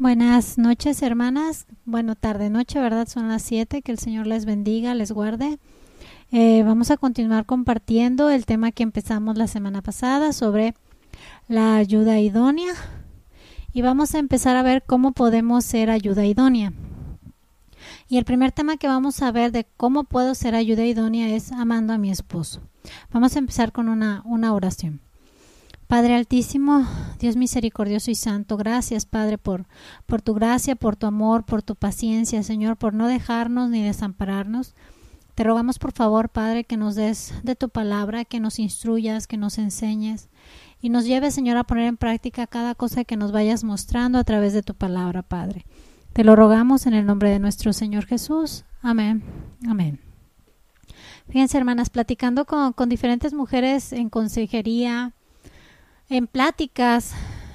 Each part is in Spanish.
Buenas noches, hermanas. Bueno, tarde, noche, ¿verdad? Son las 7. Que el Señor les bendiga, les guarde. Eh, vamos a continuar compartiendo el tema que empezamos la semana pasada sobre la ayuda idónea. Y vamos a empezar a ver cómo podemos ser ayuda idónea. Y el primer tema que vamos a ver de cómo puedo ser ayuda idónea es amando a mi esposo. Vamos a empezar con una, una oración. Padre Altísimo, Dios misericordioso y santo, gracias Padre por, por tu gracia, por tu amor, por tu paciencia, Señor, por no dejarnos ni desampararnos. Te rogamos por favor, Padre, que nos des de tu palabra, que nos instruyas, que nos enseñes y nos lleves, Señor, a poner en práctica cada cosa que nos vayas mostrando a través de tu palabra, Padre. Te lo rogamos en el nombre de nuestro Señor Jesús. Amén. Amén. Fíjense, hermanas, platicando con, con diferentes mujeres en consejería, en pláticas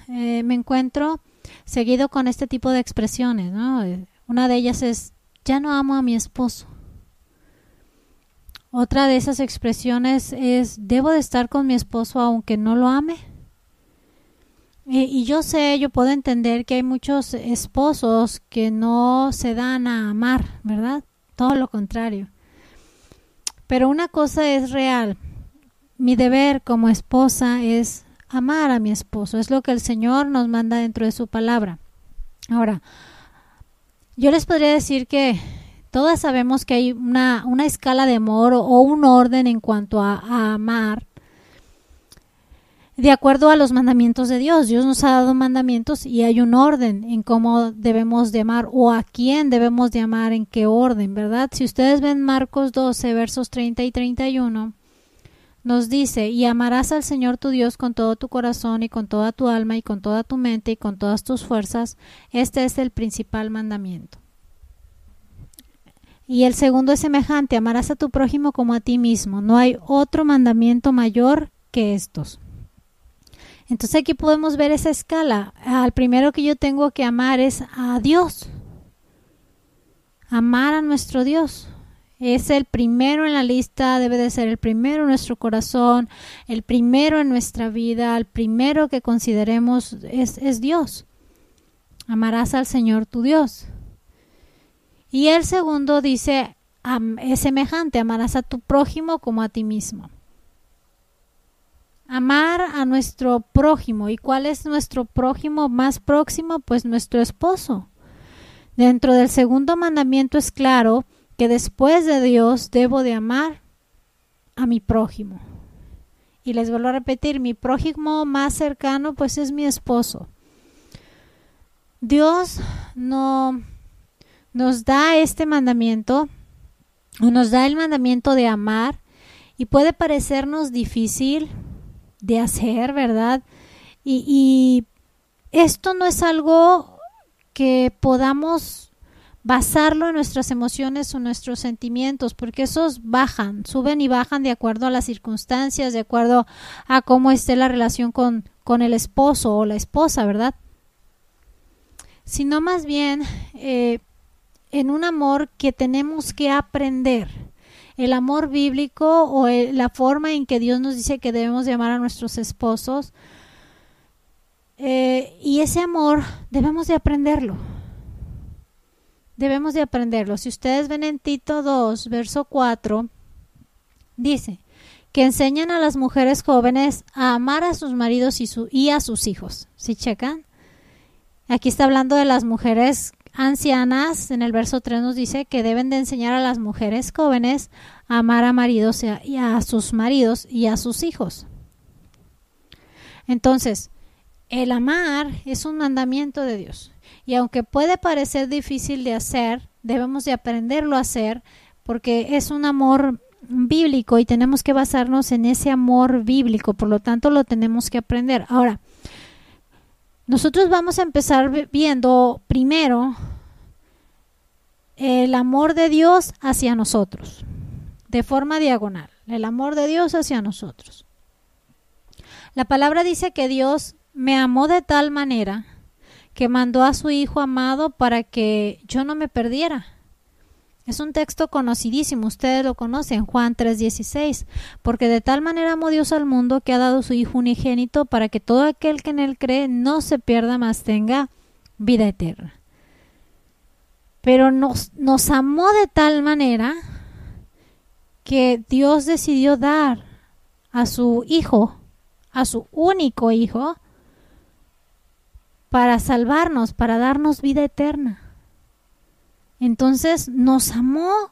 eh, me encuentro seguido con este tipo de expresiones, ¿no? Una de ellas es, ya no amo a mi esposo. Otra de esas expresiones es, debo de estar con mi esposo aunque no lo ame. y yo sé, yo puedo entender que hay muchos esposos que no se dan a amar, ¿verdad? Todo lo contrario. Pero una cosa es real. Mi deber como esposa es amar a mi esposo. Es lo que el Señor nos manda dentro de su palabra. Ahora, yo les podría decir que todas sabemos que hay una, una escala de amor o, un orden en cuanto a, a, amar de acuerdo a los mandamientos de Dios. Dios nos ha dado mandamientos y hay un orden en cómo debemos de amar o a quién debemos de amar, en qué orden, ¿verdad? Si ustedes ven Marcos 12, versos 30 y 31, nos dice, y amarás al Señor tu Dios con todo tu corazón y con toda tu alma y con toda tu mente y con todas tus fuerzas. Este es el principal mandamiento. Y el segundo es semejante, amarás a tu prójimo como a ti mismo. No hay otro mandamiento mayor que estos. Entonces aquí podemos ver esa escala. Al primero que yo tengo que amar es a Dios. Amar a nuestro Dios es el primero en la lista, debe de ser el primero en nuestro corazón, el primero en nuestra vida, el primero que consideremos es, es Dios. Amarás al Señor tu Dios. Y el segundo dice, es semejante, amarás a tu prójimo como a ti mismo. Amar a nuestro prójimo. ¿Y cuál es nuestro prójimo más próximo? Pues nuestro esposo. Dentro del segundo mandamiento es claro que después de Dios debo de amar a mi prójimo. Y les vuelvo a repetir, mi prójimo más cercano pues es mi esposo. Dios no nos da este mandamiento, o nos da el mandamiento de amar, y puede parecernos difícil de hacer, ¿verdad? Y, y esto no es algo que podamos basarlo en nuestras emociones o nuestros sentimientos, porque esos bajan, suben y bajan de acuerdo a las circunstancias, de acuerdo a cómo esté la relación con, con el esposo o la esposa, ¿verdad? Sino más bien eh, en un amor que tenemos que aprender. El amor bíblico o la forma en que Dios nos dice que debemos llamar a nuestros esposos. Eh, y ese amor debemos de aprenderlo debemos de aprenderlo. Si ustedes ven en Tito 2, verso 4, dice que enseñan a las mujeres jóvenes a amar a sus maridos y, a sus hijos. ¿Sí checan? Aquí está hablando de las mujeres ancianas. En el verso 3 nos dice que deben de enseñar a las mujeres jóvenes a amar a maridos y a sus maridos y a sus hijos. Entonces, el amar es un mandamiento de Dios. Y aunque puede parecer difícil de hacer, debemos de aprenderlo a hacer porque es un amor bíblico y tenemos que basarnos en ese amor bíblico, por lo tanto lo tenemos que aprender. Ahora, nosotros vamos a empezar viendo primero el amor de Dios hacia nosotros, de forma diagonal, el amor de Dios hacia nosotros. La palabra dice que Dios me amó de tal manera que mandó a su Hijo amado para que yo no me perdiera. Es un texto conocidísimo, ustedes lo conocen, Juan 3:16, porque de tal manera amó Dios al mundo que ha dado su Hijo unigénito para que todo aquel que en él cree no se pierda, más tenga vida eterna. Pero nos, nos amó de tal manera que Dios decidió dar a su hijo, a su único hijo, para salvarnos, para darnos vida eterna. Entonces nos amó.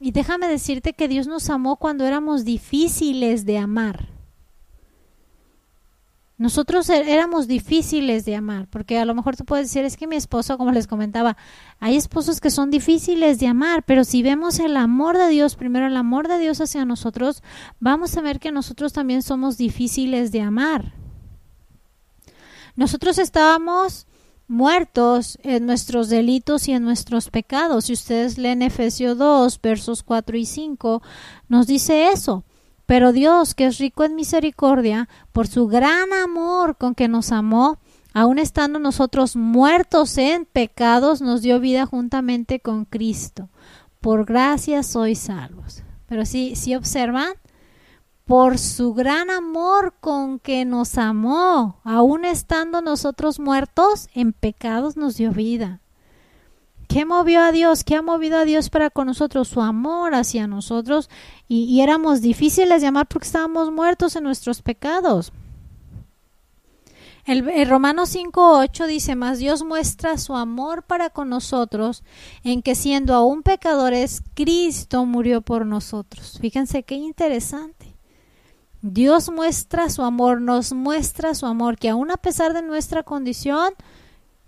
Y déjame decirte que Dios nos amó cuando éramos difíciles de amar. Nosotros er, éramos difíciles de amar, porque a lo mejor tú puedes decir, es que mi esposo, como les comentaba, hay esposos que son difíciles de amar, pero si vemos el amor de Dios, primero el amor de Dios hacia nosotros, vamos a ver que nosotros también somos difíciles de amar. Nosotros estábamos muertos en nuestros delitos y en nuestros pecados. Si ustedes leen Efesios 2, versos 4 y 5, nos dice eso. Pero Dios, que es rico en misericordia, por su gran amor con que nos amó, aun estando nosotros muertos en pecados, nos dio vida juntamente con Cristo. Por gracia sois salvos. Pero si, si observan, por su gran amor con que nos amó, aun estando nosotros muertos en pecados, nos dio vida. ¿Qué movió a Dios? ¿Qué ha movido a Dios para con nosotros? Su amor hacia nosotros. Y, éramos difíciles de amar porque estábamos muertos en nuestros pecados. El, el Romanos 5.8 dice, más Dios muestra su amor para con nosotros en que siendo aún pecadores, Cristo murió por nosotros. Fíjense qué interesante. Dios muestra su amor, nos muestra su amor, que aún a pesar de nuestra condición,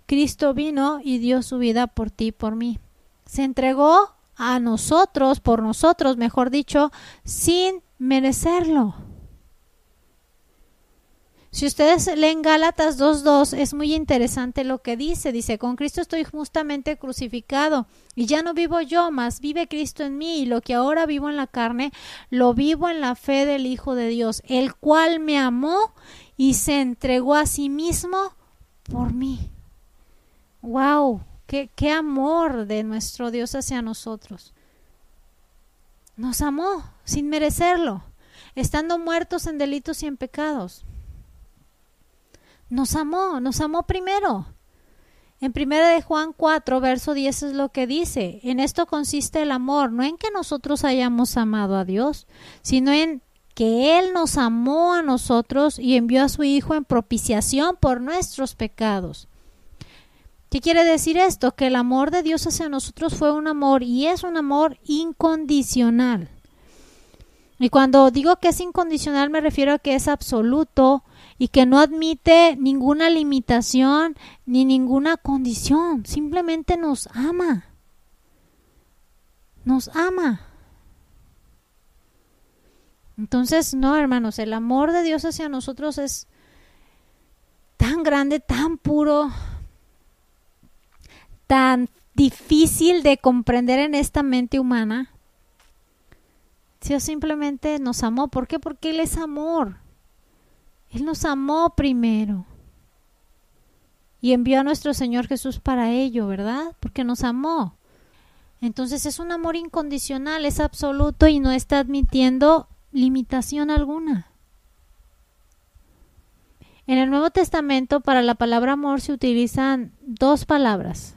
Cristo vino y dio su vida por ti y por mí. Se entregó a nosotros, por nosotros, mejor dicho, sin merecerlo. Si ustedes leen Gálatas 2.2, es muy interesante lo que dice. Dice, con Cristo estoy justamente crucificado y ya no vivo yo, mas vive Cristo en mí y lo que ahora vivo en la carne, lo vivo en la fe del Hijo de Dios, el cual me amó y se entregó a sí mismo por mí wow, qué, qué amor de nuestro Dios hacia nosotros. Nos amó sin merecerlo, estando muertos en delitos y en pecados. Nos amó, nos amó primero. En primera de Juan 4, verso 10 es lo que dice, en esto consiste el amor, no en que nosotros hayamos amado a Dios, sino en que Él nos amó a nosotros y envió a su Hijo en propiciación por nuestros pecados. ¿Qué quiere decir esto? Que el amor de Dios hacia nosotros fue un amor y es un amor incondicional. Y cuando digo que es incondicional me refiero a que es absoluto y que no admite ninguna limitación ni ninguna condición. Simplemente nos ama. Nos ama. Entonces, no, hermanos, el amor de Dios hacia nosotros es tan grande, tan puro, tan difícil de comprender en esta mente humana. Dios simplemente nos amó. ¿Por qué? Porque Él es amor. Él nos amó primero. Y envió a nuestro Señor Jesús para ello, ¿verdad? Porque nos amó. Entonces es un amor incondicional, es absoluto y no está admitiendo limitación alguna. En el Nuevo Testamento para la palabra amor se utilizan dos palabras,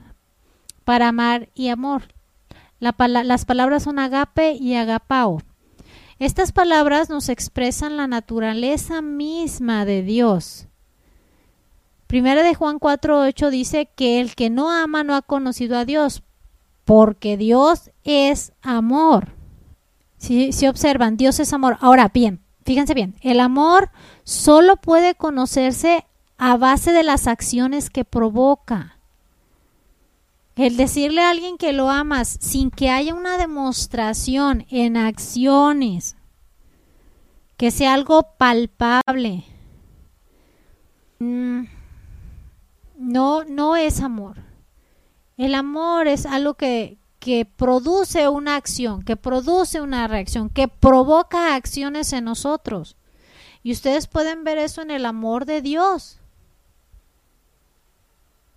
para amar y amor. las palabras son agape y agapao. Estas palabras nos expresan la naturaleza misma de Dios. Primera de Juan 4:8 dice que el que no ama no ha conocido a Dios, porque Dios es amor. Si, si observan, Dios es amor. Ahora, bien, fíjense bien, el amor solo puede conocerse a base de las acciones que provoca. El decirle a alguien que lo amas sin que haya una demostración en acciones, que sea algo palpable, mm, no, no es amor. El amor es algo que, que produce una acción, que produce una reacción, que provoca acciones en nosotros. Y ustedes pueden ver eso en el amor de Dios.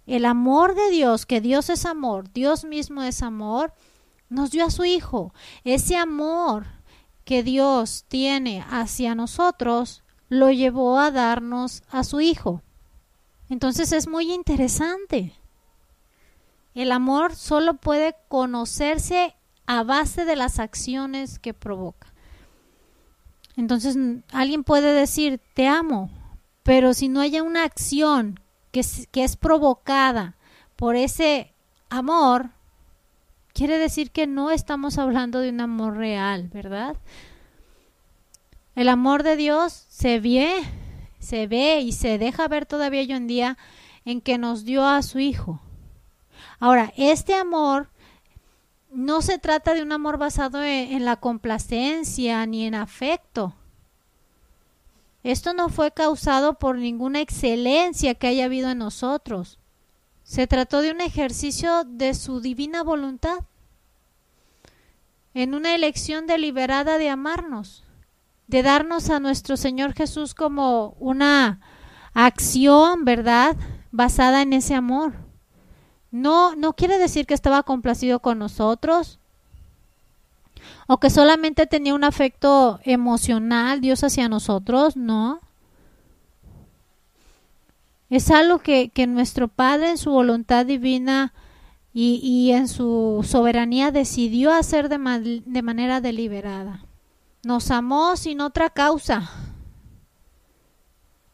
El amor de Dios, que Dios es amor, Dios mismo es amor, nos dio a su Hijo. Ese amor que Dios tiene hacia nosotros lo llevó a darnos a su Hijo. Entonces es muy interesante. El amor solo puede conocerse a base de las acciones que provoca. Entonces alguien puede decir, te amo, pero si no hay una acción que es, que es provocada por ese amor, quiere decir que no estamos hablando de un amor real, ¿verdad? El amor de Dios se ve, se ve y se deja ver todavía hoy en día en que nos dio a su Hijo. Ahora, este amor no se trata de un amor basado en, la complacencia ni en afecto. Esto no fue causado por ninguna excelencia que haya habido en nosotros. Se trató de un ejercicio de su divina voluntad, en una elección deliberada de amarnos, de darnos a nuestro Señor Jesús como una acción, ¿verdad?, basada en ese amor. No, no quiere decir que estaba complacido con nosotros o que solamente tenía un afecto emocional Dios hacia nosotros, no. Es algo que, que nuestro Padre en su voluntad divina y, y en su soberanía decidió hacer de, de manera deliberada. Nos amó sin otra causa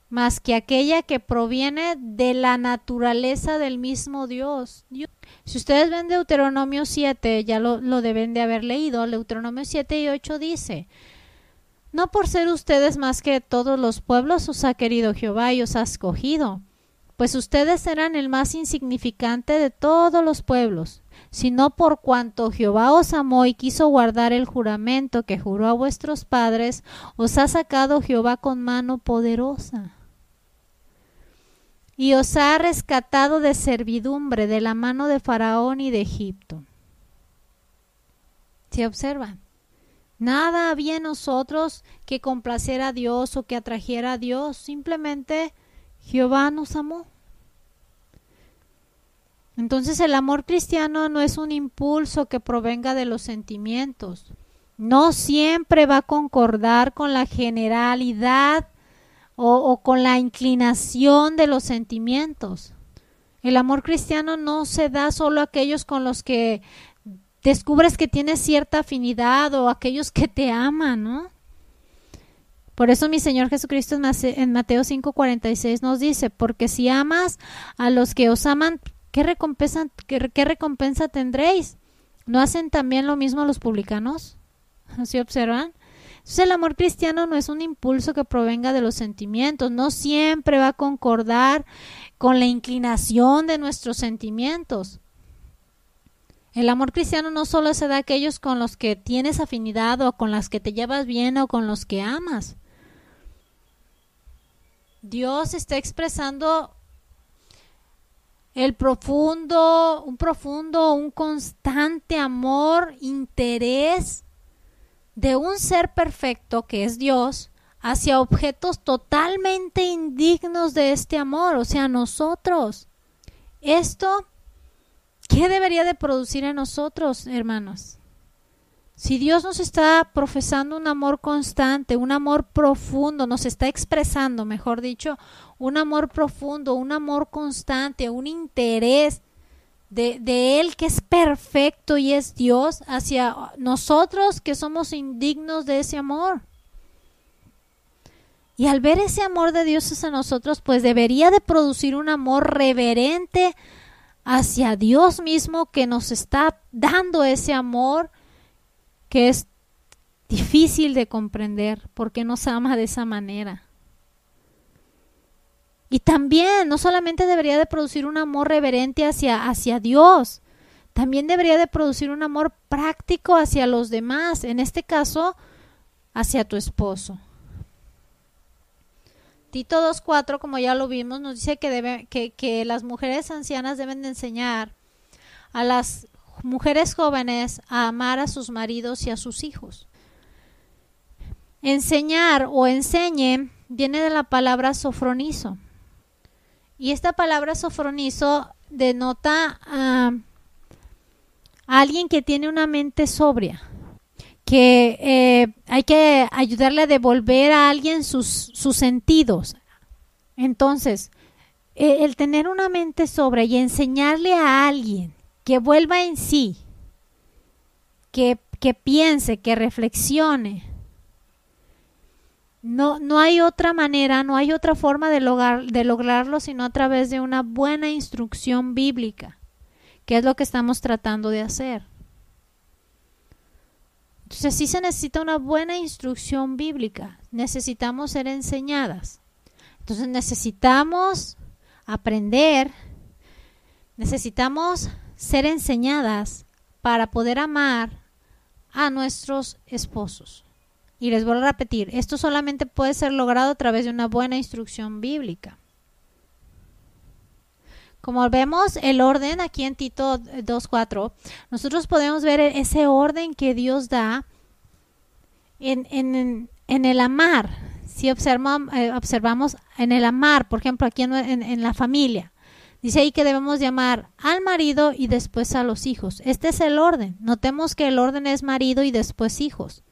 más que aquella que proviene de la naturaleza del mismo Dios. Si ustedes ven Deuteronomio 7, ya lo, lo, deben de haber leído, Deuteronomio 7 y 8 dice, no por ser ustedes más que todos los pueblos os ha querido Jehová y os ha escogido, pues ustedes eran el más insignificante de todos los pueblos, sino por cuanto Jehová os amó y quiso guardar el juramento que juró a vuestros padres, os ha sacado Jehová con mano poderosa y os ha rescatado de servidumbre de la mano de Faraón y de Egipto. ¿Se observan? Nada había en nosotros que complacer a Dios o que atrajera a Dios, simplemente Jehová nos amó. Entonces el amor cristiano no es un impulso que provenga de los sentimientos. No siempre va a concordar con la generalidad o, con la inclinación de los sentimientos. El amor cristiano no se da solo a aquellos con los que descubres que tienes cierta afinidad o aquellos que te aman, ¿no? Por eso mi Señor Jesucristo en Mateo 5:46 nos dice, porque si amas a los que os aman, ¿qué recompensa, tendréis? ¿No hacen también lo mismo los publicanos? ¿Sí observan? Entonces el amor cristiano no es un impulso que provenga de los sentimientos, no siempre va a concordar con la inclinación de nuestros sentimientos. El amor cristiano no solo se da a aquellos con los que tienes afinidad o con los que te llevas bien o con los que amas. Dios está expresando el profundo, un profundo, un constante amor, interés de un ser perfecto que es Dios hacia objetos totalmente indignos de este amor, o sea, nosotros. Esto, ¿qué debería de producir en nosotros, hermanos? Si Dios nos está profesando un amor constante, un amor profundo, nos está expresando, mejor dicho, un amor profundo, un amor constante, un interés de, Él que es perfecto y es Dios hacia nosotros que somos indignos de ese amor. Y al ver ese amor de Dios hacia nosotros, pues debería de producir un amor reverente hacia Dios mismo que nos está dando ese amor que es difícil de comprender porque nos ama de esa manera. Y también no solamente debería de producir un amor reverente hacia, hacia Dios, también debería de producir un amor práctico hacia los demás, en este caso, hacia tu esposo. Tito 2.4, como ya lo vimos, nos dice que, debe, que, que las mujeres ancianas deben de enseñar a las mujeres jóvenes a amar a sus maridos y a sus hijos. Enseñar o enseñe viene de la palabra sofronizo. Y esta palabra sofronizo denota a, alguien que tiene una mente sobria, que eh, hay que ayudarle a devolver a alguien sus, sus sentidos. Entonces, e, el tener una mente sobria y enseñarle a alguien que vuelva en sí, que, que piense, que reflexione. No, no hay otra manera, no hay otra forma de, de lograrlo sino a través de una buena instrucción bíblica, que es lo que estamos tratando de hacer. Entonces sí se necesita una buena instrucción bíblica, necesitamos ser enseñadas. Entonces necesitamos aprender, necesitamos ser enseñadas para poder amar a nuestros esposos. Y les voy a repetir, esto solamente puede ser logrado a través de una buena instrucción bíblica. Como vemos el orden aquí en Tito 2.4, nosotros podemos ver ese orden que Dios da en, el amar. Si observamos, eh, observamos en el amar, por ejemplo, aquí en, en la familia, Dice ahí que debemos llamar al marido y después a los hijos. Este es el orden. Notemos que el orden es marido y después hijos.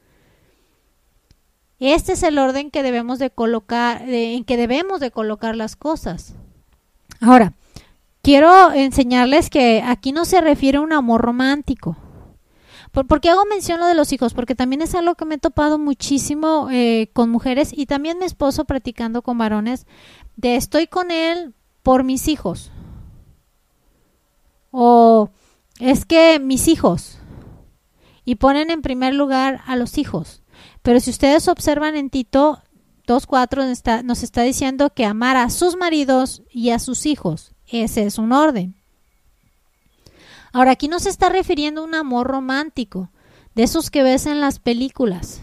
Este es el orden que debemos de colocar, en que debemos de colocar las cosas. Ahora, quiero enseñarles que aquí no se refiere a un amor romántico. ¿Por, qué hago mención lo de los hijos? Porque también es algo que me he topado muchísimo eh, con mujeres y también mi esposo practicando con varones, de estoy con él por mis hijos. O es que mis hijos. Y ponen en primer lugar a los hijos. Pero si ustedes observan en Tito 2.4 nos está diciendo que amar a sus maridos y a sus hijos. Ese es un orden. Ahora, aquí no se está refiriendo a un amor romántico, de esos que ves en las películas,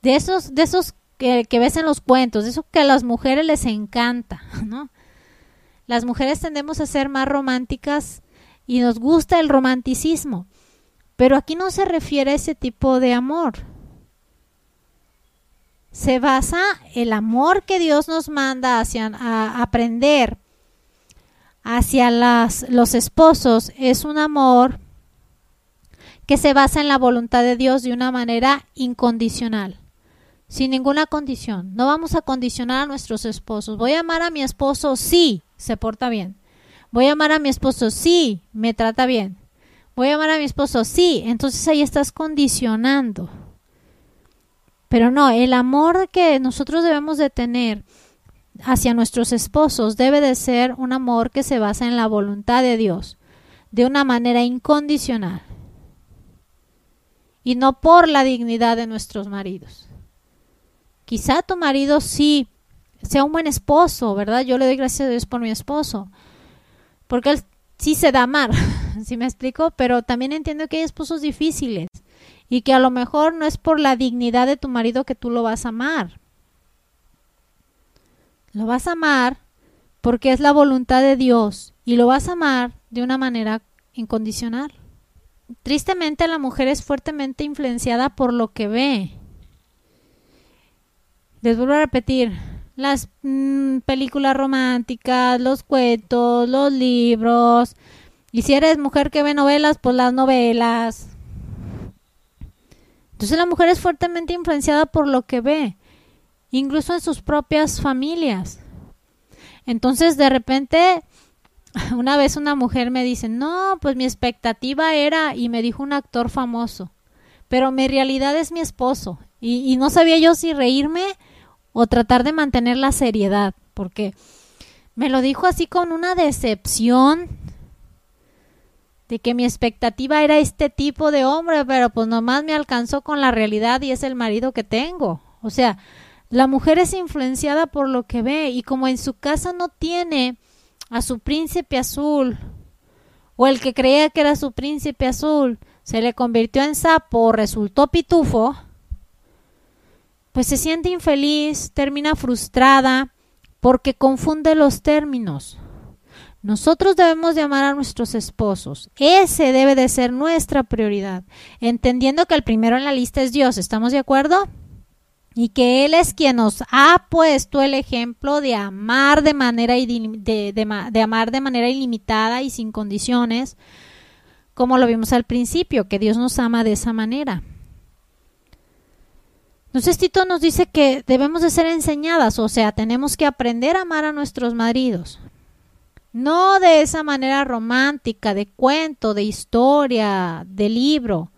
de esos, de esos que, ves en los cuentos, de esos que a las mujeres les encanta, ¿no? Las mujeres tendemos a ser más románticas y nos gusta el romanticismo, pero aquí no se refiere a ese tipo de amor. Se basa el amor que Dios nos manda hacia a aprender hacia las, los esposos es un amor que se basa en la voluntad de Dios de una manera incondicional, sin ninguna condición. No vamos a condicionar a nuestros esposos. Voy a amar a mi esposo si se porta bien. Voy a amar a mi esposo si me trata bien. Voy a amar a mi esposo sí. Entonces ahí estás condicionando. Pero no, el amor que nosotros debemos de tener hacia nuestros esposos debe de ser un amor que se basa en la voluntad de Dios, de una manera incondicional, y no por la dignidad de nuestros maridos. Quizá tu marido sí sea un buen esposo, ¿verdad? Yo le doy gracias a Dios por mi esposo, porque él sí se da amar, si me explico? Pero también entiendo que hay esposos difíciles y que a lo mejor no es por la dignidad de tu marido que tú lo vas a amar. Lo vas a amar porque es la voluntad de Dios y lo vas a amar de una manera incondicional. Tristemente la mujer es fuertemente influenciada por lo que ve. Les vuelvo a repetir, las mm, películas románticas, los cuentos, los libros. Y si eres mujer que ve novelas, pues las novelas. Entonces la mujer es fuertemente influenciada por lo que ve incluso en sus propias familias. Entonces, de repente, una vez una mujer me dice, no, pues mi expectativa era, y me dijo un actor famoso, pero mi realidad es mi esposo. Y, y no sabía yo si reírme o tratar de mantener la seriedad, porque me lo dijo así con una decepción de que mi expectativa era este tipo de hombre, pero pues nomás me alcanzó con la realidad y es el marido que tengo. O sea, la mujer es influenciada por lo que ve y como en su casa no tiene a su príncipe azul o el que creía que era su príncipe azul se le convirtió en sapo o resultó pitufo, pues se siente infeliz, termina frustrada porque confunde los términos. Nosotros debemos llamar a nuestros esposos. Ese debe de ser nuestra prioridad, entendiendo que el primero en la lista es Dios. ¿Estamos de acuerdo? y que Él es quien nos ha puesto el ejemplo de amar de manera, de, de, amar de manera ilimitada y sin condiciones, como lo vimos al principio, que Dios nos ama de esa manera. Entonces Tito nos dice que debemos de ser enseñadas, o sea, tenemos que aprender a amar a nuestros maridos. No de esa manera romántica, de cuento, de historia, de libro,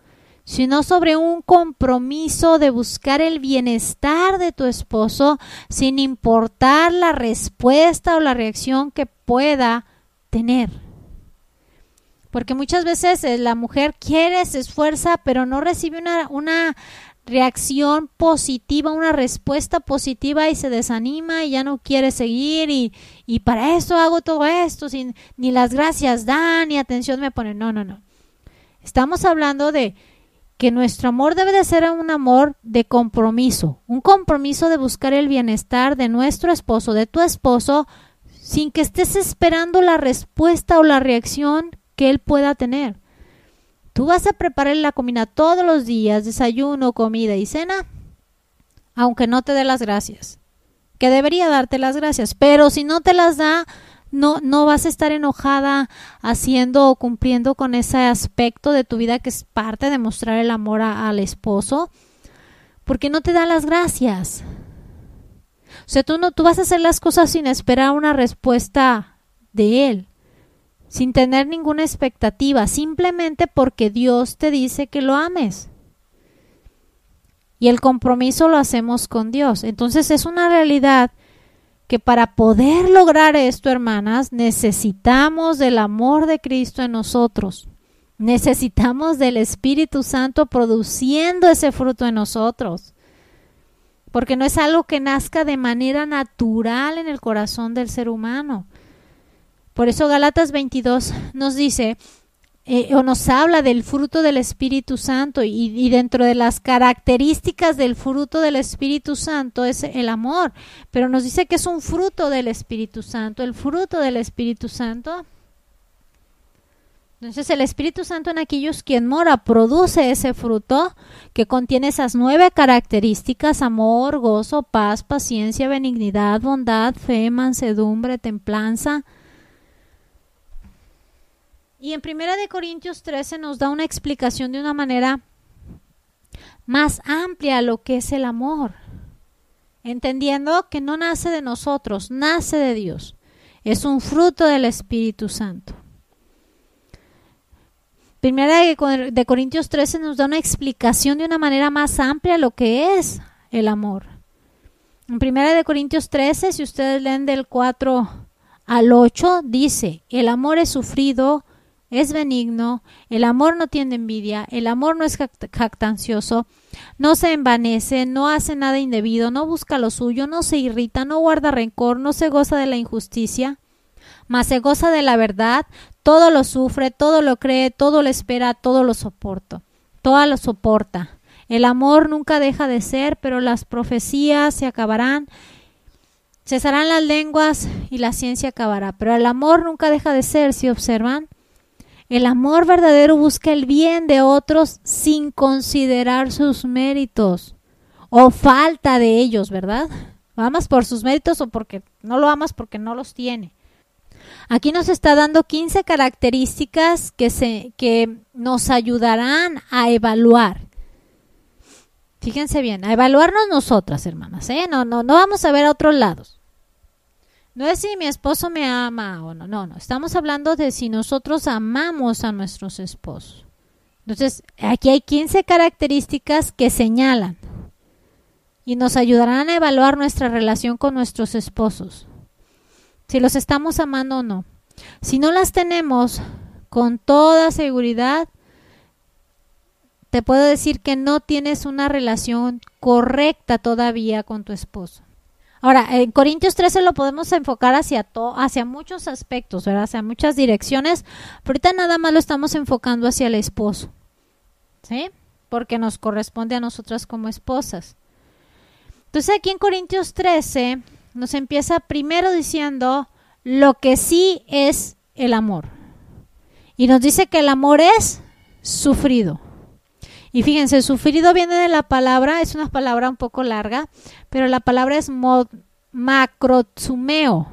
sino sobre un compromiso de buscar el bienestar de tu esposo sin importar la respuesta o la reacción que pueda tener. Porque muchas veces eh, la mujer quiere, se esfuerza, pero no recibe una, una reacción positiva, una respuesta positiva y se desanima y ya no quiere seguir y, y para eso hago todo esto, sin, ni las gracias dan, ni atención me ponen. No, no, no. Estamos hablando de que nuestro amor debe de ser un amor de compromiso, un compromiso de buscar el bienestar de nuestro esposo, de tu esposo, sin que estés esperando la respuesta o la reacción que él pueda tener. Tú vas a preparar la comida todos los días, desayuno, comida y cena, aunque no te dé las gracias. Que debería darte las gracias, pero si no te las da, no, no vas a estar enojada haciendo o cumpliendo con ese aspecto de tu vida que es parte de mostrar el amor al esposo, porque no te da las gracias. O sea, tú no, tú vas a hacer las cosas sin esperar una respuesta de él sin tener ninguna expectativa, simplemente porque Dios te dice que lo ames. Y el compromiso lo hacemos con Dios. Entonces es una realidad que para poder lograr esto, hermanas, necesitamos del amor de Cristo en nosotros. Necesitamos del Espíritu Santo produciendo ese fruto en nosotros. Porque no es algo que nazca de manera natural en el corazón del ser humano. Por eso Galatas 22 nos dice eh, o nos habla del fruto del Espíritu Santo y, y, dentro de las características del fruto del Espíritu Santo es el amor, pero nos dice que es un fruto del Espíritu Santo, el fruto del Espíritu Santo. Entonces el Espíritu Santo en aquellos quien mora produce ese fruto que contiene esas nueve características, amor, gozo, paz, paciencia, benignidad, bondad, fe, mansedumbre, templanza, y en Primera de Corintios 13 nos da una explicación de una manera más amplia lo que es el amor, entendiendo que no nace de nosotros, nace de Dios. Es un fruto del Espíritu Santo. Primera de Corintios 13 nos da una explicación de una manera más amplia lo que es el amor. En Primera de Corintios 13, si ustedes leen del 4 al 8, dice, el amor es sufrido, es benigno, el amor no tiene envidia, el amor no es jactancioso, no se envanece, no hace nada indebido, no busca lo suyo, no se irrita, no guarda rencor, no se goza de la injusticia, mas se goza de la verdad, todo lo sufre, todo lo cree, todo lo espera, todo lo soporta, todo lo soporta. El amor nunca deja de ser, pero las profecías se acabarán, cesarán las lenguas y la ciencia acabará, pero el amor nunca deja de ser, si observan. El amor verdadero busca el bien de otros sin considerar sus méritos o falta de ellos, ¿verdad? Amas por sus méritos o porque no lo amas porque no los tiene. Aquí nos está dando 15 características que, se, que nos ayudarán a evaluar. Fíjense bien, a evaluarnos nosotras, hermanas, ¿eh? No, no, no vamos a ver a otros lados. No es si mi esposo me ama o no, no, no. Estamos hablando de si nosotros amamos a nuestros esposos. Entonces, aquí hay 15 características que señalan y nos ayudarán a evaluar nuestra relación con nuestros esposos. Si los estamos amando o no. Si no las tenemos con toda seguridad, te puedo decir que no tienes una relación correcta todavía con tu esposo. Ahora, en Corintios 13 lo podemos enfocar hacia, hacia muchos aspectos, ¿verdad? Hacia muchas direcciones. Pero ahorita nada más lo estamos enfocando hacia el esposo. ¿Sí? Porque nos corresponde a nosotras como esposas. Entonces aquí en Corintios 13 nos empieza primero diciendo lo que sí es el amor. Y nos dice que el amor es sufrido. Y fíjense, sufrido viene de la palabra, es una palabra un poco larga, pero la palabra es macrotsumeo.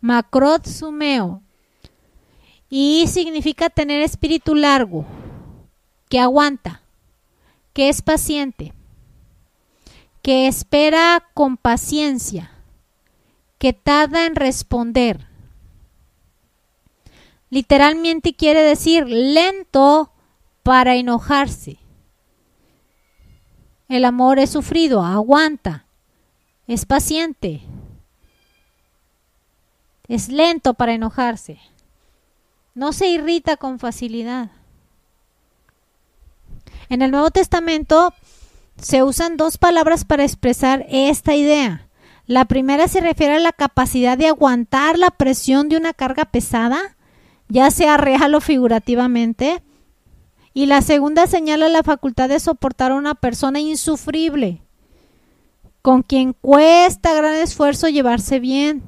Macrotsumeo. Y significa tener espíritu largo, que aguanta, que es paciente, que espera con paciencia, que tarda en responder. literalmente quiere decir lento para enojarse. El amor es sufrido, aguanta, es paciente, es lento para enojarse, no se irrita con facilidad. En el Nuevo Testamento se usan dos palabras para expresar esta idea. La primera se refiere a la capacidad de aguantar la presión de una carga pesada, ya sea real o figurativamente. Y la segunda señala la facultad de soportar a una persona insufrible, con quien cuesta gran esfuerzo llevarse bien.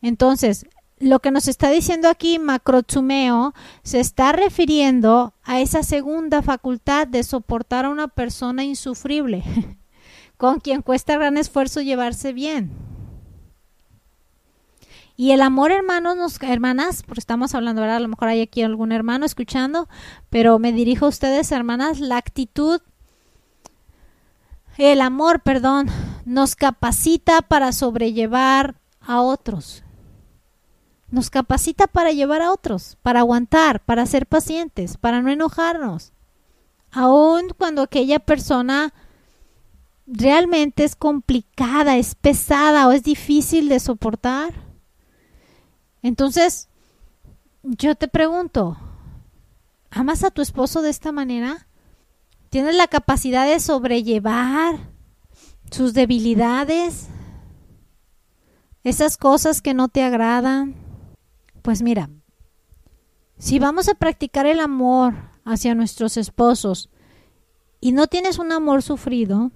Entonces, lo que nos está diciendo aquí Macrotsumeo se está refiriendo a esa segunda facultad de soportar a una persona insufrible, con quien cuesta gran esfuerzo llevarse bien. Y el amor, hermanos, hermanas, porque estamos hablando, ¿verdad? A lo mejor hay aquí algún hermano escuchando, pero me dirijo a ustedes, hermanas, la actitud, el amor, perdón, nos capacita para sobrellevar a otros nos capacita para llevar a otros, para aguantar, para ser pacientes, para no enojarnos. Aun cuando aquella persona realmente es complicada, es pesada o es difícil de soportar. Entonces, yo te pregunto, ¿amas a tu esposo de esta manera? ¿Tienes la capacidad de sobrellevar sus debilidades? Esas cosas que no te agradan. Pues mira, si vamos a practicar el amor hacia nuestros esposos y no tienes un amor sufrido,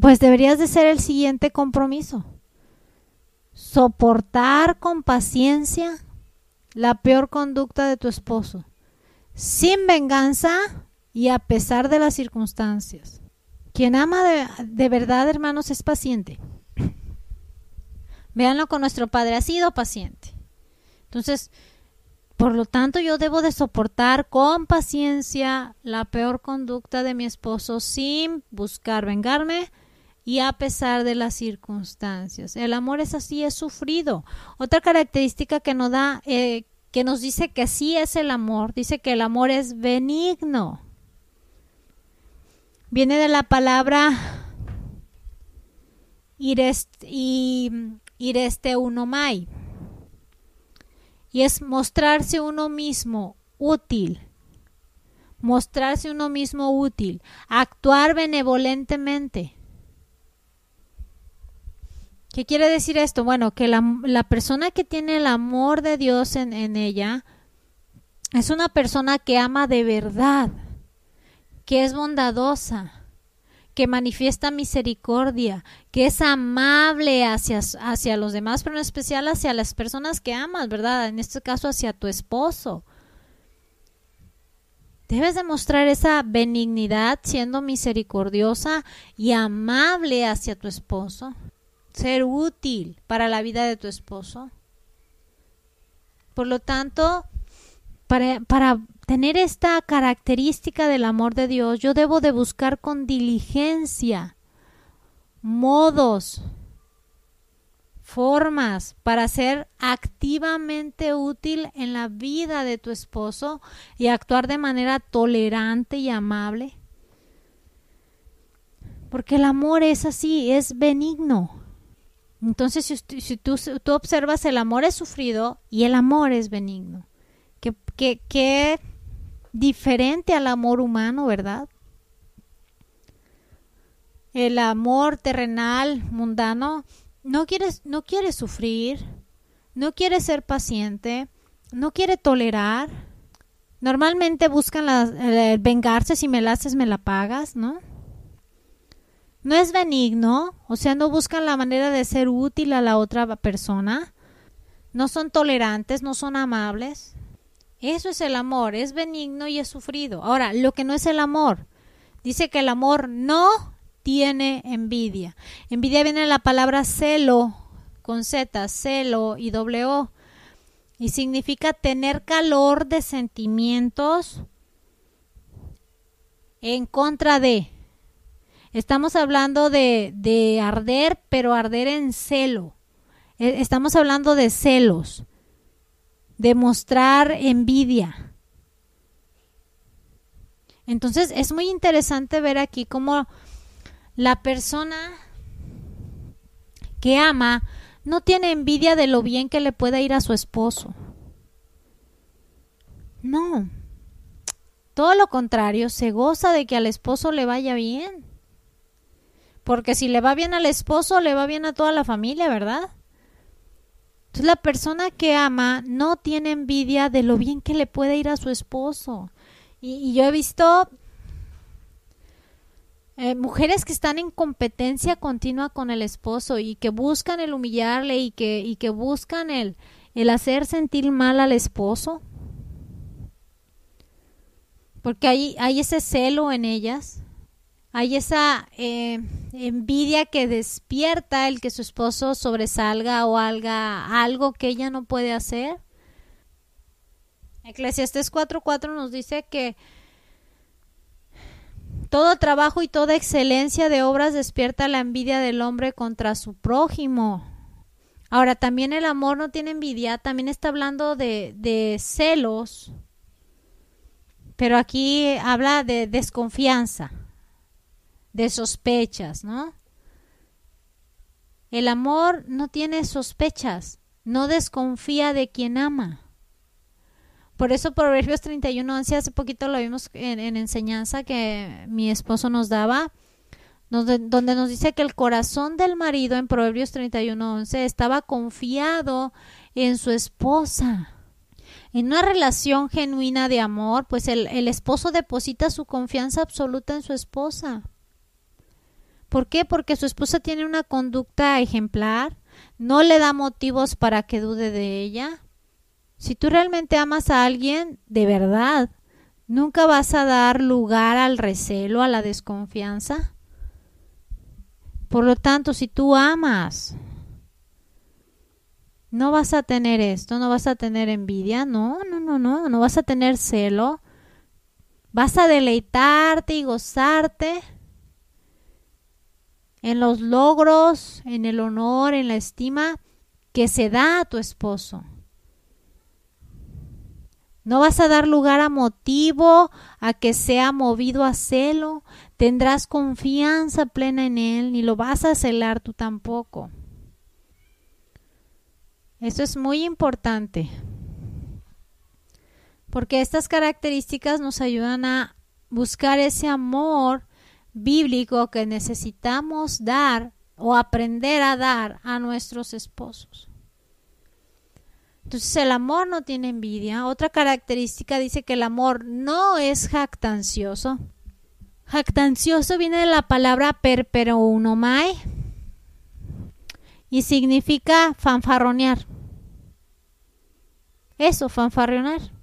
pues deberías de ser el siguiente compromiso. Soportar con paciencia la peor conducta de tu esposo, sin venganza y a pesar de las circunstancias. Quien ama de, de verdad, hermanos, es paciente. Véanlo con nuestro Padre, ha sido paciente. Entonces, por lo tanto, yo debo de soportar con paciencia la peor conducta de mi esposo sin buscar vengarme y a pesar de las circunstancias. El amor es así, es sufrido. Otra característica que nos da, eh, que nos dice que así es el amor, dice que el amor es benigno. Viene de la palabra ireste, ireste unomai y es mostrarse uno mismo útil, mostrarse uno mismo útil, actuar benevolentemente. ¿Qué quiere decir esto? Bueno, que la, la persona que tiene el amor de Dios en, en ella es una persona que ama de verdad, que es bondadosa, que manifiesta misericordia, que es amable hacia, hacia los demás, pero en especial hacia las personas que amas, ¿verdad? En este caso hacia tu esposo. Debes demostrar esa benignidad siendo misericordiosa y amable hacia tu esposo. Ser útil para la vida de tu esposo. Por lo tanto, para, para tener esta característica del amor de Dios, yo debo de buscar con diligencia modos, formas para ser activamente útil en la vida de tu esposo y actuar de manera tolerante y amable. Porque el amor es así, es benigno. Entonces, si, tú, tú observas, el amor es sufrido y el amor es benigno. ¿Qué, qué, qué diferente al amor humano, ¿verdad? El amor terrenal, mundano, no quiere, no quiere sufrir, no quiere ser paciente, no quiere tolerar. Normalmente buscan la, vengarse, si me la haces, me la pagas, ¿no? No es benigno, o sea, no buscan la manera de ser útil a la otra persona. No son tolerantes, no son amables. Eso es el amor, es benigno y es sufrido. Ahora, lo que no es el amor, dice que el amor no tiene envidia. Envidia viene de la palabra celo, con Z, celo y doble O, y significa tener calor de sentimientos en contra de. Estamos hablando de, de arder, pero arder en celo. E, estamos hablando de celos demostrar envidia. Entonces es muy interesante ver aquí cómo la persona que ama no tiene envidia de lo bien que le pueda ir a su esposo. No. Todo lo contrario, se goza de que al esposo le vaya bien. Porque si le va bien al esposo, le va bien a toda la familia, ¿verdad? Entonces la persona que ama no tiene envidia de lo bien que le puede ir a su esposo. Y, yo he visto eh, mujeres que están en competencia continua con el esposo y que buscan el humillarle y que, y que buscan el, el hacer sentir mal al esposo. Porque hay, hay ese celo en ellas hay esa eh, envidia que despierta el que su esposo sobresalga o haga algo que ella no puede hacer. Eclesiastes 4:4 nos dice que todo trabajo y toda excelencia de obras despierta la envidia del hombre contra su prójimo. Ahora, también el amor no tiene envidia, también está hablando de, de celos, pero aquí habla de desconfianza de sospechas, ¿no? El amor no tiene sospechas, no desconfía de quien ama. Por eso Proverbios 31, 11, hace poquito lo vimos en, enseñanza que mi esposo nos daba, donde, nos dice que el corazón del marido en Proverbios 31, 11 estaba confiado en su esposa. En una relación genuina de amor, pues el esposo deposita su confianza absoluta en su esposa. ¿Por qué? Porque su esposa tiene una conducta ejemplar, no le da motivos para que dude de ella. Si tú realmente amas a alguien, de verdad, nunca vas a dar lugar al recelo, a la desconfianza. Por lo tanto, si tú amas, no vas a tener esto, no vas a tener envidia, no, no, no, no, no vas a tener celo. Vas a deleitarte y gozarte en los logros, en el honor, en la estima que se da a tu esposo. No vas a dar lugar a motivo, a que sea movido a celo. Tendrás confianza plena en él, ni lo vas a celar tú tampoco. Eso es muy importante. Porque estas características nos ayudan a buscar ese amor bíblico que necesitamos dar o aprender a dar a nuestros esposos. Entonces el amor no tiene envidia. Otra característica dice que el amor no es jactancioso. Jactancioso viene de la palabra perperounomai y significa fanfarronear. Eso, fanfarronear.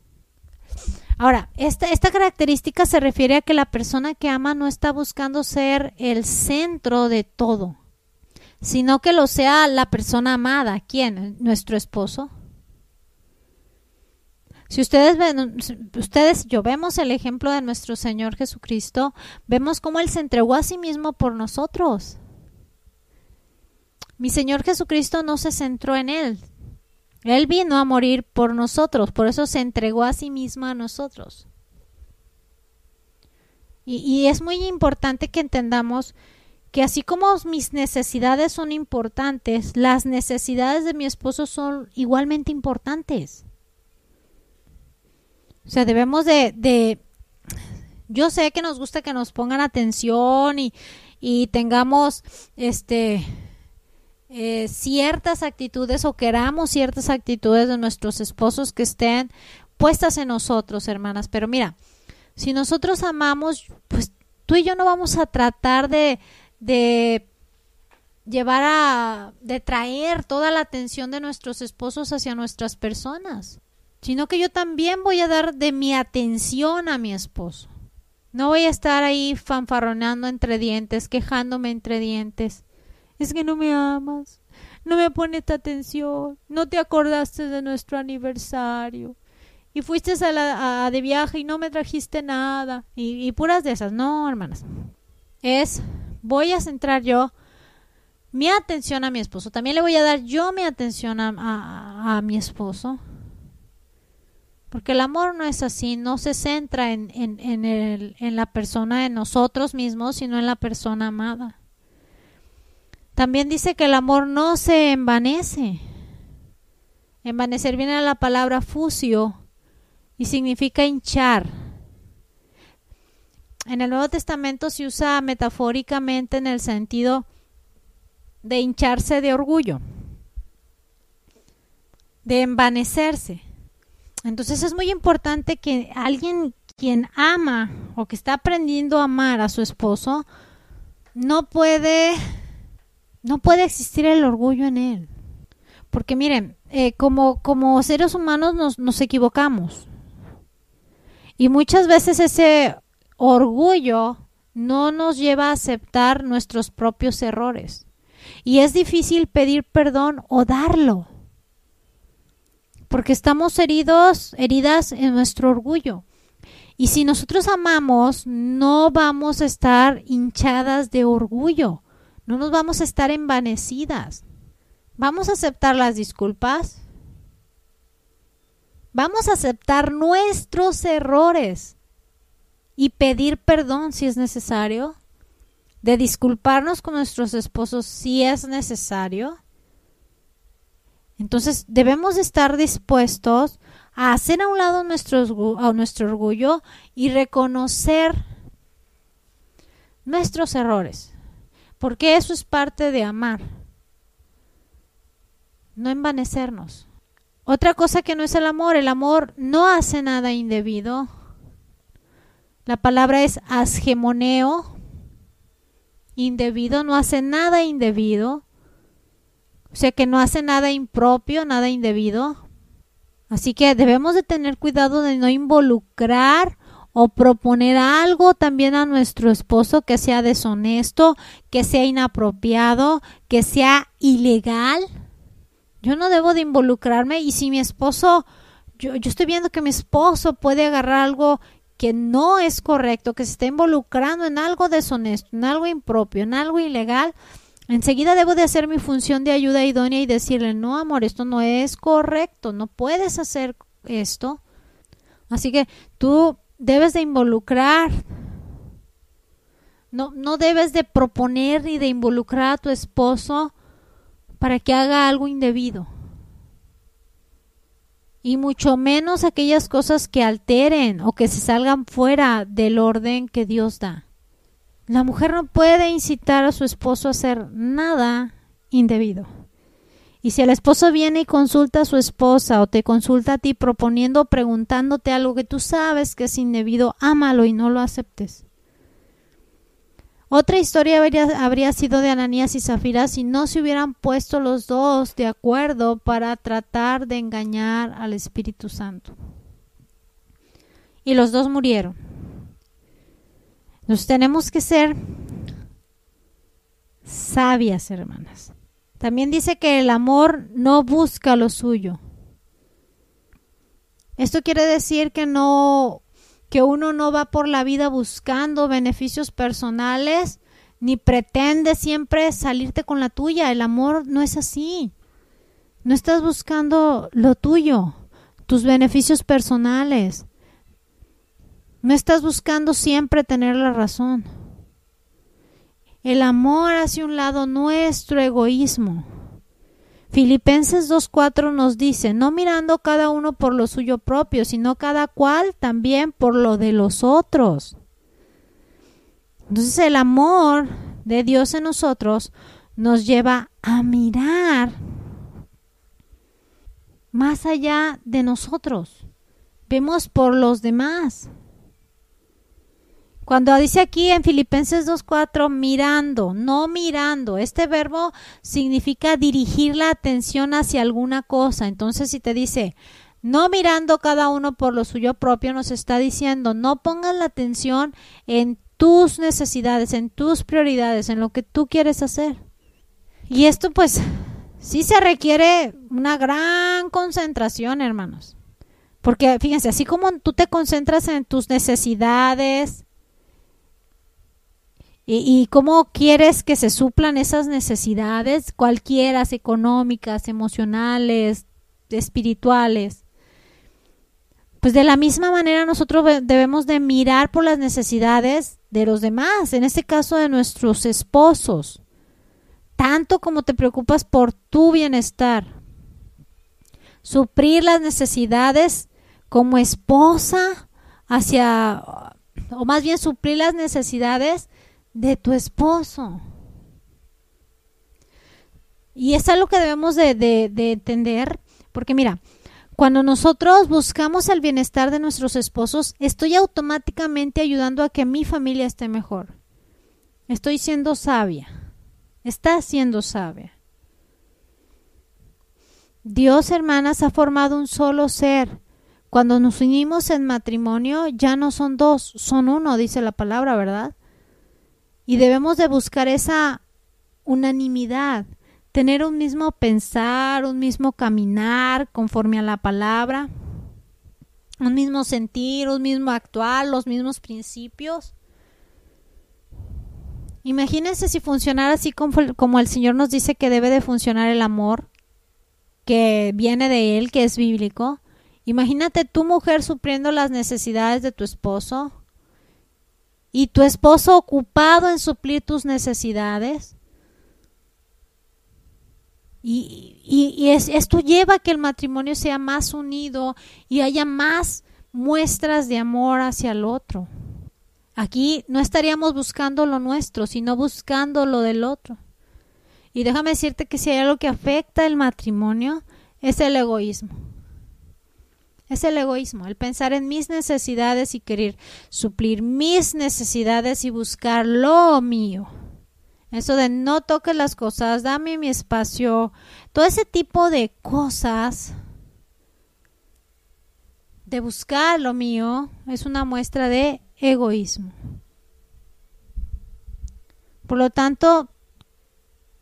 Ahora, esta, esta característica se refiere a que la persona que ama no está buscando ser el centro de todo, sino que lo sea la persona amada. ¿Quién? ¿Nuestro esposo? Si ustedes ven, ustedes, yo vemos el ejemplo de nuestro Señor Jesucristo, vemos cómo Él se entregó a sí mismo por nosotros. Mi Señor Jesucristo no se centró en Él, él vino a morir por nosotros, por eso se entregó a sí mismo a nosotros. Y, es muy importante que entendamos que así como mis necesidades son importantes, las necesidades de mi esposo son igualmente importantes. O sea, debemos de, de yo sé que nos gusta que nos pongan atención y, y tengamos este eh, ciertas actitudes o queramos ciertas actitudes de nuestros esposos que estén puestas en nosotros, hermanas. Pero mira, si nosotros amamos, pues tú y yo no vamos a tratar de, de llevar a, de traer toda la atención de nuestros esposos hacia nuestras personas, sino que yo también voy a dar de mi atención a mi esposo. No voy a estar ahí fanfarroneando entre dientes, quejándome entre dientes es que no me amas, no me pones atención, no te acordaste de nuestro aniversario y fuiste a, la, de viaje y no me trajiste nada y, puras de esas, no, hermanas. Es, voy a centrar yo mi atención a mi esposo, también le voy a dar yo mi atención a, a mi esposo. Porque el amor no es así, no se centra en, en, el, en la persona de nosotros mismos, sino en la persona amada. También dice que el amor no se envanece. Envanecer viene de la palabra fusio y significa hinchar. En el Nuevo Testamento se usa metafóricamente en el sentido de hincharse de orgullo, de envanecerse. Entonces es muy importante que alguien quien ama o que está aprendiendo a amar a su esposo no puede no puede existir el orgullo en él. Porque miren, eh, como, como seres humanos nos, nos equivocamos. Y muchas veces ese orgullo no nos lleva a aceptar nuestros propios errores. Y es difícil pedir perdón o darlo porque estamos heridos, heridas en nuestro orgullo. Y si nosotros amamos, no vamos a estar hinchadas de orgullo, no nos vamos a estar envanecidas. Vamos a aceptar las disculpas. Vamos a aceptar nuestros errores y pedir perdón si es necesario, de disculparnos con nuestros esposos si es necesario entonces debemos estar dispuestos a hacer a un lado nuestro, a nuestro orgullo y reconocer nuestros errores, porque eso es parte de amar, no envanecernos. Otra cosa que no es el amor, el amor no hace nada indebido. La palabra es asgemoneo, indebido, no hace nada indebido. O sea que no hace nada impropio, nada indebido. Así que debemos de tener cuidado de no involucrar o proponer algo también a nuestro esposo que sea deshonesto, que sea inapropiado, que sea ilegal. Yo no debo de involucrarme y si mi esposo, yo, yo estoy viendo que mi esposo puede agarrar algo que no es correcto, que se está involucrando en algo deshonesto, en algo impropio, en algo ilegal, Enseguida debo de hacer mi función de ayuda idónea y decirle, no, amor, esto no es correcto, no puedes hacer esto. Así que tú debes de involucrar, no, no debes de proponer ni de involucrar a tu esposo para que haga algo indebido. Y mucho menos aquellas cosas que alteren o que se salgan fuera del orden que Dios da. La mujer no puede incitar a su esposo a hacer nada indebido. Y si el esposo viene y consulta a su esposa o te consulta a ti proponiendo o preguntándote algo que tú sabes que es indebido, ámalo y no lo aceptes. Otra historia habría, habría, sido de Ananías y Zafira si no se hubieran puesto los dos de acuerdo para tratar de engañar al Espíritu Santo. Y los dos murieron. Nos tenemos que ser sabias, hermanas. También dice que el amor no busca lo suyo. Esto quiere decir que no que uno no va por la vida buscando beneficios personales ni pretende siempre salirte con la tuya. El amor no es así. No estás buscando lo tuyo, tus beneficios personales. No estás buscando siempre tener la razón. El amor hacia un lado nuestro egoísmo. Filipenses 2.4 nos dice, no mirando cada uno por lo suyo propio, sino cada cual también por lo de los otros. Entonces el amor de Dios en nosotros nos lleva a mirar más allá de nosotros. Vemos por los demás. Cuando dice aquí en Filipenses 2.4, mirando, no mirando, este verbo significa dirigir la atención hacia alguna cosa. Entonces, si te dice, no mirando cada uno por lo suyo propio, nos está diciendo, no pongas la atención en tus necesidades, en tus prioridades, en lo que tú quieres hacer. Y esto pues sí se requiere una gran concentración, hermanos. Porque fíjense, así como tú te concentras en tus necesidades, y, cómo quieres que se suplan esas necesidades, cualquiera, económicas, emocionales, espirituales. pues de la misma manera nosotros debemos de mirar por las necesidades de los demás, en este caso de nuestros esposos, tanto como te preocupas por tu bienestar. Suplir las necesidades como esposa hacia, o más bien suplir las necesidades de tu esposo. Y es algo que debemos de, de entender, porque mira, cuando nosotros buscamos el bienestar de nuestros esposos, estoy automáticamente ayudando a que mi familia esté mejor. Estoy siendo sabia. Está siendo sabia. Dios, hermanas, ha formado un solo ser. Cuando nos unimos en matrimonio, ya no son dos, son uno, dice la palabra, ¿verdad? Y debemos de buscar esa unanimidad, tener un mismo pensar, un mismo caminar conforme a la palabra, un mismo sentir, un mismo actuar, los mismos principios. Imagínense si funcionara así como, como, el Señor nos dice que debe de funcionar el amor, que viene de Él, que es bíblico. Imagínate tu mujer supliendo las necesidades de tu esposo y tu esposo ocupado en suplir tus necesidades. Y, esto lleva a que el matrimonio sea más unido y haya más muestras de amor hacia el otro. Aquí no estaríamos buscando lo nuestro, sino buscando lo del otro. Y déjame decirte que si hay algo que afecta el matrimonio, es el egoísmo. Es el egoísmo, el pensar en mis necesidades y querer suplir mis necesidades y buscar lo mío. Eso de no toques las cosas, dame mi espacio, todo ese tipo de cosas de buscar lo mío es una muestra de egoísmo. Por lo tanto,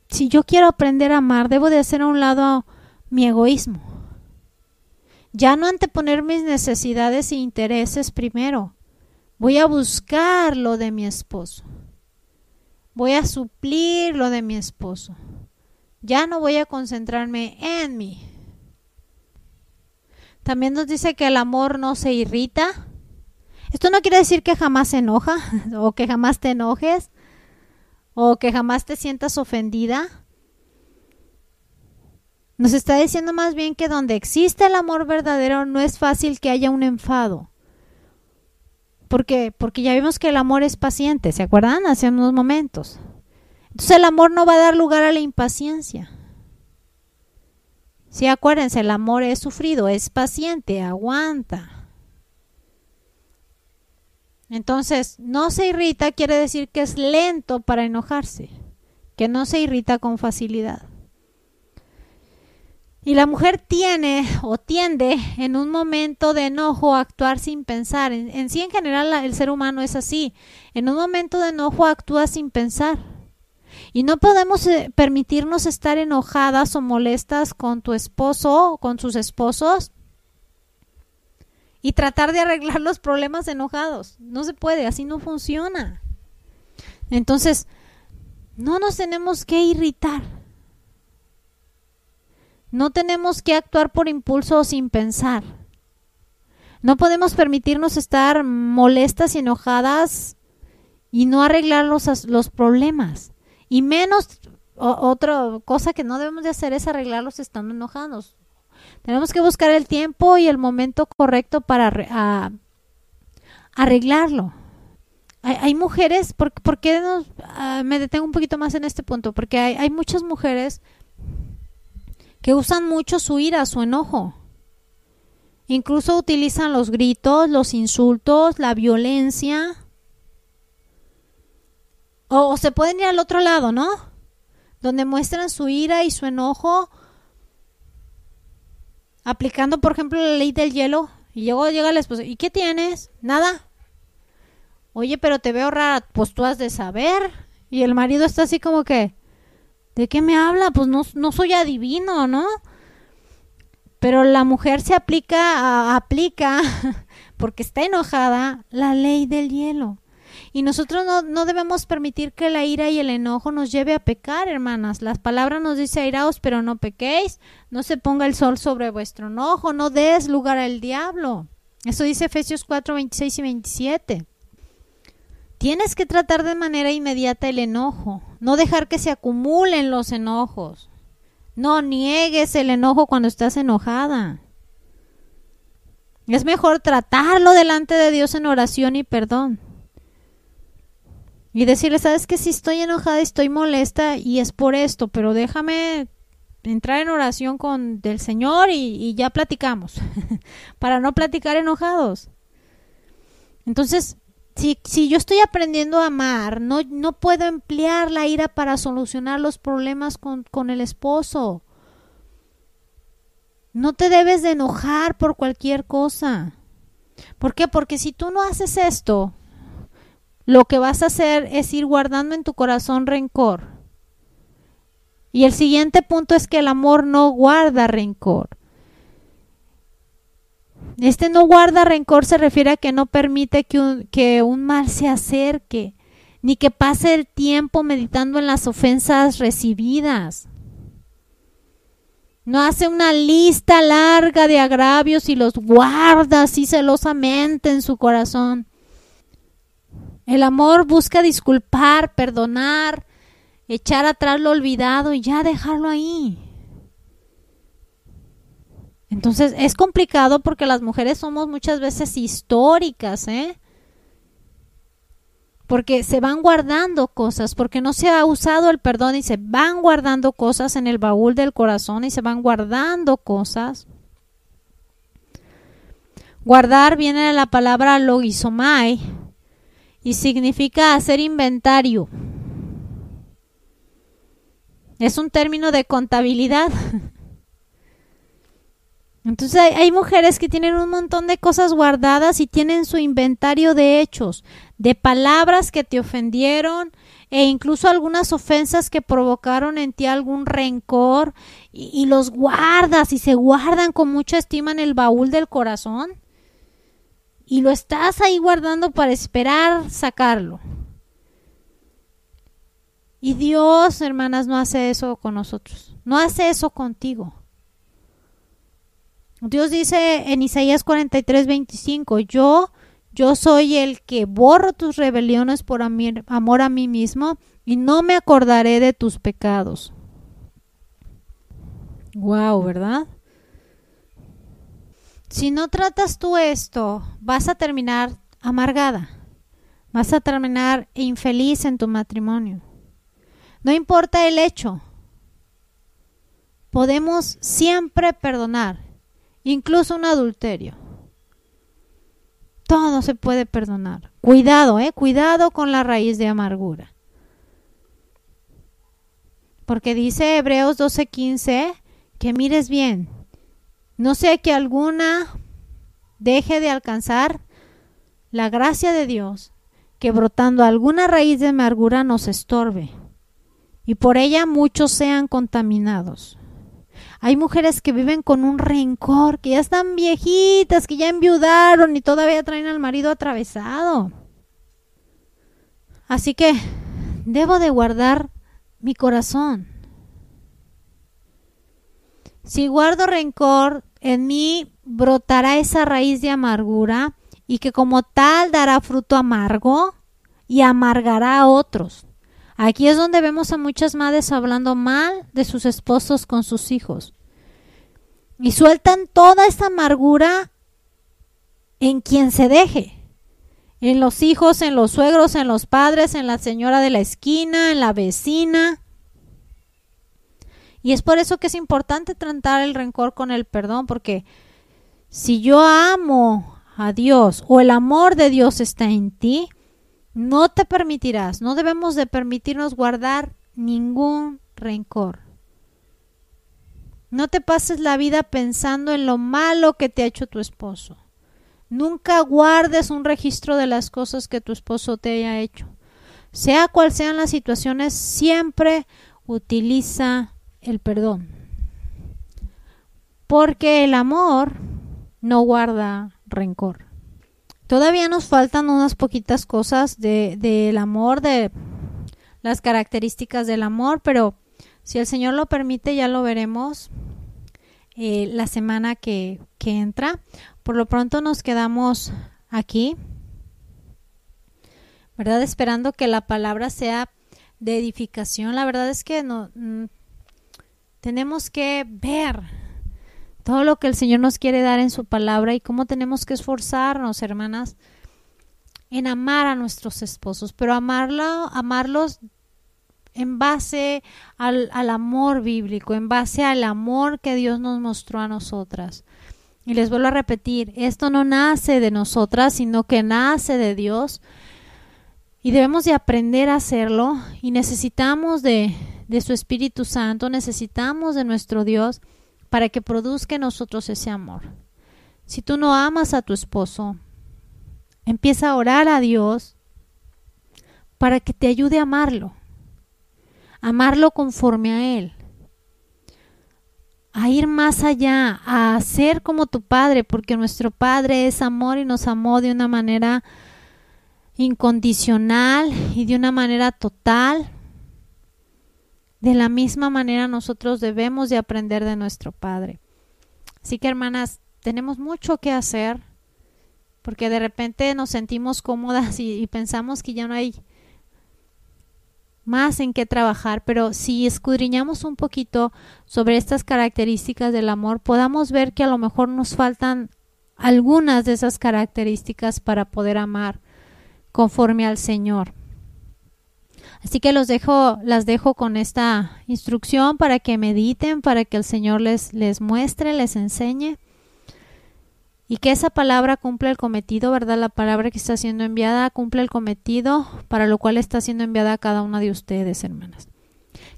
si yo quiero aprender a amar, debo de hacer a un lado mi egoísmo. Ya no anteponer mis necesidades e intereses primero. Voy a buscar lo de mi esposo. Voy a suplir lo de mi esposo. Ya no voy a concentrarme en mí. También nos dice que el amor no se irrita. Esto no quiere decir que jamás se enoja o que jamás te enojes o que jamás te sientas ofendida. Nos está diciendo más bien que donde existe el amor verdadero no es fácil que haya un enfado. Porque, porque ya vimos que el amor es paciente, ¿se acuerdan? Hace unos momentos. Entonces el amor no va a dar lugar a la impaciencia. Sí, acuérdense, el amor es sufrido, es paciente, aguanta. Entonces, no se irrita quiere decir que es lento para enojarse, que no se irrita con facilidad. Y la mujer tiene o tiende en un momento de enojo a actuar sin pensar. En, sí, en general, el ser humano es así. En un momento de enojo actúa sin pensar. Y no podemos eh, permitirnos estar enojadas o molestas con tu esposo o con sus esposos y tratar de arreglar los problemas enojados. No se puede, así no funciona. Entonces, no nos tenemos que irritar no tenemos que actuar por impulso o sin pensar. No podemos permitirnos estar molestas y enojadas y no arreglar los, los problemas. Y menos, otra cosa que no debemos de hacer es arreglarlos estando enojados. Tenemos que buscar el tiempo y el momento correcto para arreglarlo. Hay, mujeres, ¿por, qué ah, me detengo un poquito más en este punto? Porque hay, hay muchas mujeres usan mucho su ira, su enojo. Incluso utilizan los gritos, los insultos, la violencia. O, se pueden ir al otro lado, ¿no? Donde muestran su ira y su enojo aplicando, por ejemplo, la ley del hielo. Y luego llega el esposo, ¿y qué tienes? Nada. Oye, pero te veo rara, pues tú has de saber. Y el marido está así como que, ¿De qué me habla? Pues no, no soy adivino, ¿no? Pero la mujer se aplica, aplica, porque está enojada, la ley del hielo. Y nosotros no, no, debemos permitir que la ira y el enojo nos lleve a pecar, hermanas. Las palabras nos dice airaos, pero no pequéis. No se ponga el sol sobre vuestro enojo, no des lugar al diablo. Eso dice Efesios 4, 26 y 27. Tienes que tratar de manera inmediata el enojo, no dejar que se acumulen los enojos. No niegues el enojo cuando estás enojada. Es mejor tratarlo delante de Dios en oración y perdón. Y decirle, sabes que si estoy enojada, estoy molesta y es por esto, pero déjame entrar en oración con el Señor y, y ya platicamos, para no platicar enojados. Entonces, si, yo estoy aprendiendo a amar, no, no puedo emplear la ira para solucionar los problemas con, con el esposo. No te debes de enojar por cualquier cosa. ¿Por qué? Porque si tú no haces esto, lo que vas a hacer es ir guardando en tu corazón rencor. Y el siguiente punto es que el amor no guarda rencor. Este no guarda rencor se refiere a que no permite que un, que un mal se acerque, ni que pase el tiempo meditando en las ofensas recibidas. No hace una lista larga de agravios y los guarda así celosamente en su corazón. El amor busca disculpar, perdonar, echar atrás lo olvidado y ya dejarlo ahí. Entonces es complicado porque las mujeres somos muchas veces históricas, ¿eh? Porque se van guardando cosas, porque no se ha usado el perdón y se van guardando cosas en el baúl del corazón y se van guardando cosas. Guardar viene de la palabra logisomai y significa hacer inventario. Es un término de contabilidad. Entonces hay, mujeres que tienen un montón de cosas guardadas y tienen su inventario de hechos, de palabras que te ofendieron e incluso algunas ofensas que provocaron en ti algún rencor y, y los guardas y se guardan con mucha estima en el baúl del corazón y lo estás ahí guardando para esperar sacarlo. Y Dios, hermanas, no hace eso con nosotros, no hace eso contigo. Dios dice en Isaías 43, 25, yo, yo soy el que borro tus rebeliones por amor a mí mismo y no me acordaré de tus pecados. Wow, ¿verdad? Si no tratas tú esto, vas a terminar amargada. Vas a terminar infeliz en tu matrimonio. No importa el hecho. Podemos siempre perdonar incluso un adulterio. Todo se puede perdonar. Cuidado, eh, cuidado con la raíz de amargura. Porque dice Hebreos 12:15 que mires bien, no sea que alguna deje de alcanzar la gracia de Dios, que brotando alguna raíz de amargura nos estorbe, y por ella muchos sean contaminados. Hay mujeres que viven con un rencor, que ya están viejitas, que ya enviudaron y todavía traen al marido atravesado. Así que debo de guardar mi corazón. Si guardo rencor, en mí brotará esa raíz de amargura y que como tal dará fruto amargo y amargará a otros. Aquí es donde vemos a muchas madres hablando mal de sus esposos con sus hijos. Y sueltan toda esta amargura en quien se deje. En los hijos, en los suegros, en los padres, en la señora de la esquina, en la vecina. Y es por eso que es importante tratar el rencor con el perdón, porque si yo amo a Dios o el amor de Dios está en ti, no te permitirás, no debemos de permitirnos guardar ningún rencor. No te pases la vida pensando en lo malo que te ha hecho tu esposo. Nunca guardes un registro de las cosas que tu esposo te haya hecho. Sea cual sean las situaciones, siempre utiliza el perdón. Porque el amor no guarda rencor. Todavía nos faltan unas poquitas cosas del de, amor, de las características del amor, pero si el Señor lo permite ya lo veremos eh, la semana que, que entra. Por lo pronto nos quedamos aquí, ¿verdad? Esperando que la palabra sea de edificación. La verdad es que no, mm, tenemos que ver todo lo que el Señor nos quiere dar en su palabra y cómo tenemos que esforzarnos, hermanas, en amar a nuestros esposos, pero amarlo, amarlos en base al, al, amor bíblico, en base al amor que Dios nos mostró a nosotras. Y les vuelvo a repetir, esto no nace de nosotras, sino que nace de Dios. Y debemos de aprender a hacerlo y necesitamos de, de su Espíritu Santo, necesitamos de nuestro Dios para que produzca en nosotros ese amor. Si tú no amas a tu esposo, empieza a orar a Dios para que te ayude a amarlo, amarlo conforme a Él, a ir más allá, a ser como tu Padre, porque nuestro Padre es amor y nos amó de una manera incondicional y de una manera total de la misma manera nosotros debemos de aprender de nuestro Padre. Así que hermanas, tenemos mucho que hacer porque de repente nos sentimos cómodas y, y pensamos que ya no hay más en qué trabajar, pero si escudriñamos un poquito sobre estas características del amor, podamos ver que a lo mejor nos faltan algunas de esas características para poder amar conforme al Señor. Así que los dejo, las dejo con esta instrucción para que mediten, para que el Señor les, les muestre, les enseñe y que esa palabra cumpla el cometido, ¿verdad? La palabra que está siendo enviada cumple el cometido para lo cual está siendo enviada a cada una de ustedes, hermanas.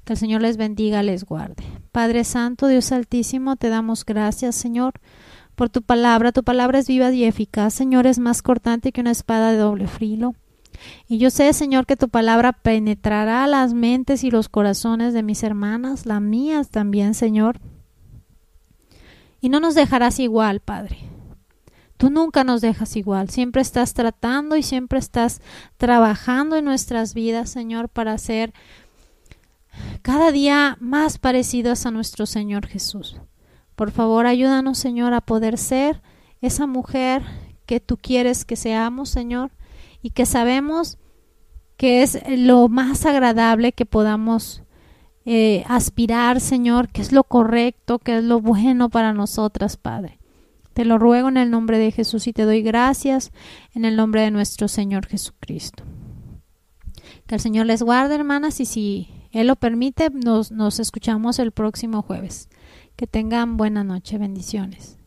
Que el Señor les bendiga, les guarde. Padre Santo, Dios Altísimo, te damos gracias, Señor, por tu palabra. Tu palabra es viva y eficaz, Señor, es más cortante que una espada de doble filo y yo sé, Señor, que tu palabra penetrará las mentes y los corazones de mis hermanas, las mías también, Señor. Y no nos dejarás igual, Padre. Tú nunca nos dejas igual, siempre estás tratando y siempre estás trabajando en nuestras vidas, Señor, para ser cada día más parecidos a nuestro Señor Jesús. Por favor, ayúdanos, Señor, a poder ser esa mujer que tú quieres que seamos, Señor, y que sabemos que es lo más agradable que podamos eh, aspirar, Señor, que es lo correcto, que es lo bueno para nosotras, Padre. Te lo ruego en el nombre de Jesús y te doy gracias en el nombre de nuestro Señor Jesucristo. Que el Señor les guarde, hermanas, y si Él lo permite, nos, nos escuchamos el próximo jueves. Que tengan buena noche. Bendiciones.